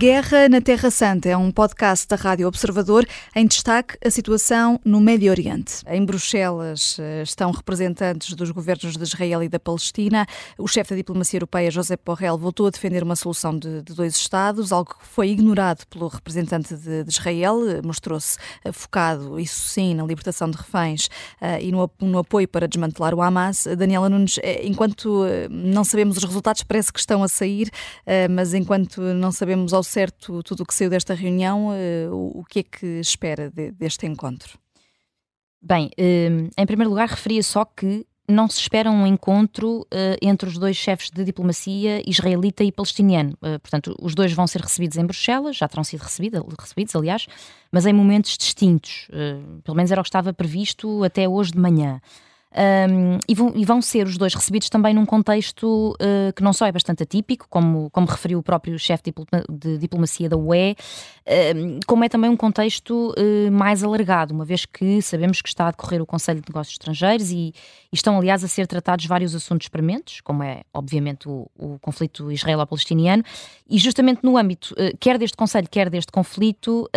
Guerra na Terra Santa é um podcast da Rádio Observador em destaque a situação no Médio Oriente. Em Bruxelas eh, estão representantes dos governos de Israel e da Palestina. O chefe da diplomacia europeia, José Borrell, voltou a defender uma solução de, de dois Estados, algo que foi ignorado pelo representante de, de Israel. Mostrou-se eh, focado, isso sim, na libertação de reféns uh, e no, no, apoio para desmantelar o Hamas. Daniela Nunes, enquanto não sabemos os resultados, parece que estão a sair, uh, mas enquanto não sabemos ao certo tudo o que saiu desta reunião, eh, o que é que espera deste encontro? Bem, eh, em primeiro lugar, referia só que não se espera um encontro uh, entre os dois chefes de diplomacia israelita e palestiniano. Uh, portanto, os dois vão ser recebidos em Bruxelas, já terão sido recebido, recebidos, aliás, mas em momentos distintos. Pelo menos era o que estava previsto até hoje de manhã. Um, e, vão, e, vão, ser os dois recebidos também num contexto uh, que não só é bastante atípico, como, como referiu o próprio chefe de diplomacia da UE, uh, como é também um contexto uh, mais alargado, uma vez que sabemos que está a decorrer o Conselho de Negócios Estrangeiros e, e estão, aliás, a ser tratados vários assuntos prementes, como é, obviamente, o, o conflito israelo-palestiniano, e justamente no âmbito, eh, quer deste Conselho, quer deste conflito,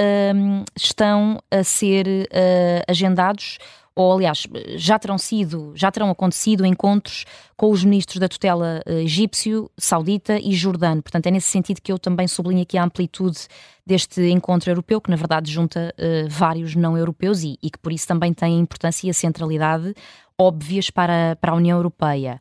estão a ser agendados ou aliás, já terão sido, já terão acontecido encontros com os ministros da tutela uh, egípcio, saudita e jordano. Portanto, é nesse sentido que eu também sublinho aqui a amplitude deste encontro europeu, que na verdade junta uh, vários não europeus e, e, que por isso também tem a importância e a centralidade óbvias para, para a União Europeia.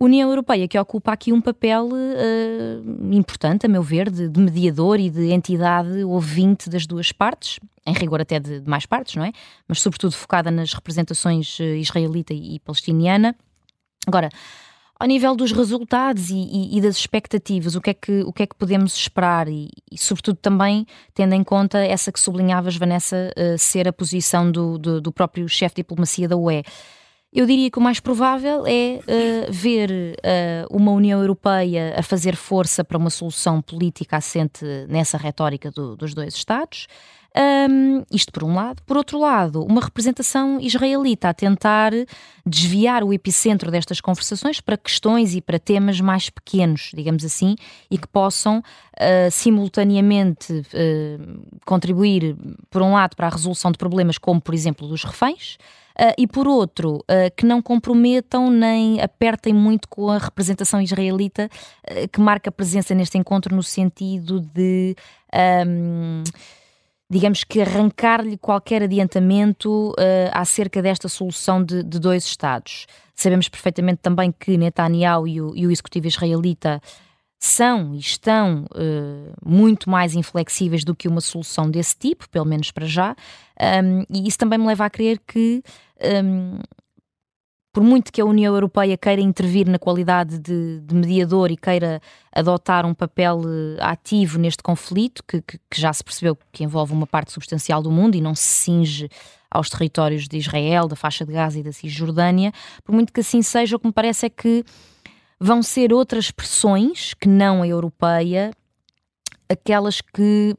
União Europeia que ocupa aqui um papel uh, importante, a meu ver, de, de, mediador e de entidade ouvinte das duas partes, em rigor até de, de mais partes, não é? Mas sobretudo focada nas representações uh, israelita e, e palestiniana. Agora, ao nível dos resultados e, e, e, das expectativas, o que é que, o que, é que podemos esperar e, e sobretudo também tendo em conta essa que sublinhavas, Vanessa, uh, ser a posição do, do, do próprio chefe de diplomacia da UE. Eu diria que o mais provável é uh, ver uh, uma União Europeia a fazer força para uma solução política assente nessa retórica do, dos dois Estados. Um, isto por um lado. Por outro lado, uma representação israelita a tentar desviar o epicentro destas conversações para questões e para temas mais pequenos, digamos assim, e que possam uh, simultaneamente uh, contribuir, por um lado, para a resolução de problemas como, por exemplo, dos reféns. Uh, e por outro, uh, que não comprometam nem apertem muito com a representação israelita uh, que marca presença neste encontro no sentido de. Um, digamos que arrancar-lhe qualquer adiantamento acerca desta solução de, de, dois Estados. Sabemos perfeitamente também que Netanyahu e o, e o executivo israelita são e estão uh, muito mais inflexíveis do que uma solução desse tipo, pelo menos para já, um, e isso também me leva a crer que. Um, por muito que a União Europeia queira intervir na qualidade de, de mediador e queira adotar um papel uh, ativo neste conflito, que, que, que, já se percebeu que envolve uma parte substancial do mundo e não se cinge aos territórios de Israel, da faixa de Gaza e da Cisjordânia, por muito que assim seja, o que me parece é que vão ser outras pressões que não a europeia, aquelas que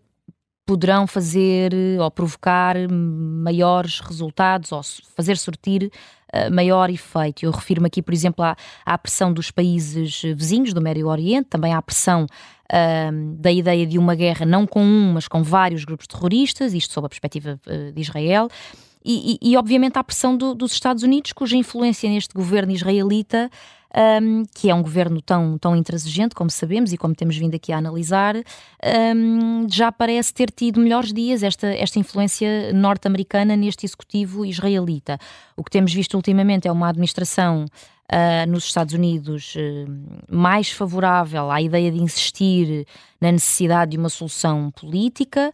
poderão fazer ou provocar maiores resultados ou fazer sortir uh, maior efeito. Eu refiro-me aqui, por exemplo, à, à, pressão dos países vizinhos do Médio Oriente, também à pressão uh, da ideia de uma guerra não com um, mas com vários grupos terroristas, isto sob a perspectiva de Israel. E, e, obviamente à pressão do, dos Estados Unidos, cuja influência neste governo israelita um, que é um governo tão, tão intransigente, como sabemos e como temos vindo aqui a analisar, um, já parece ter tido melhores dias esta, esta influência norte-americana neste executivo israelita. O que temos visto ultimamente é uma administração Uh, nos Estados Unidos uh, mais favorável à ideia de insistir na necessidade de uma solução política,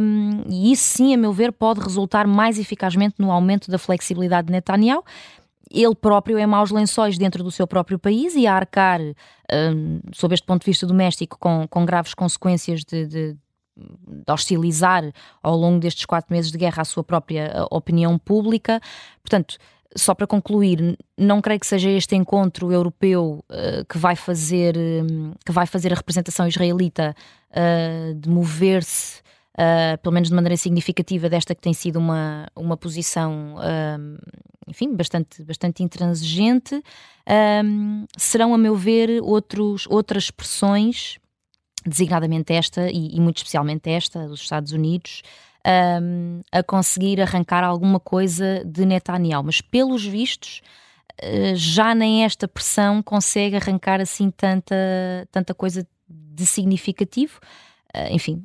um, e isso sim, a meu ver, pode resultar mais eficazmente no aumento da flexibilidade de Netanyahu ele próprio é maus lençóis dentro do seu próprio país e a arcar, um, sob este ponto de vista doméstico, com, com graves consequências de, de, de, hostilizar ao longo destes quatro meses de guerra a sua própria opinião pública. Portanto, só para concluir, não creio que seja este encontro europeu uh, que vai fazer um, que vai fazer a representação israelita uh, de mover-se uh, pelo menos de maneira significativa, desta que tem sido uma, uma posição, uh, enfim, bastante, bastante intransigente, uh, serão, a meu ver, outros, outras pressões designadamente esta, e, e, muito especialmente esta, dos Estados Unidos, um, a conseguir arrancar alguma coisa de Netanyahu. Mas, pelos vistos, uh, já nem esta pressão consegue arrancar assim tanta, tanta coisa de significativo. Uh, enfim,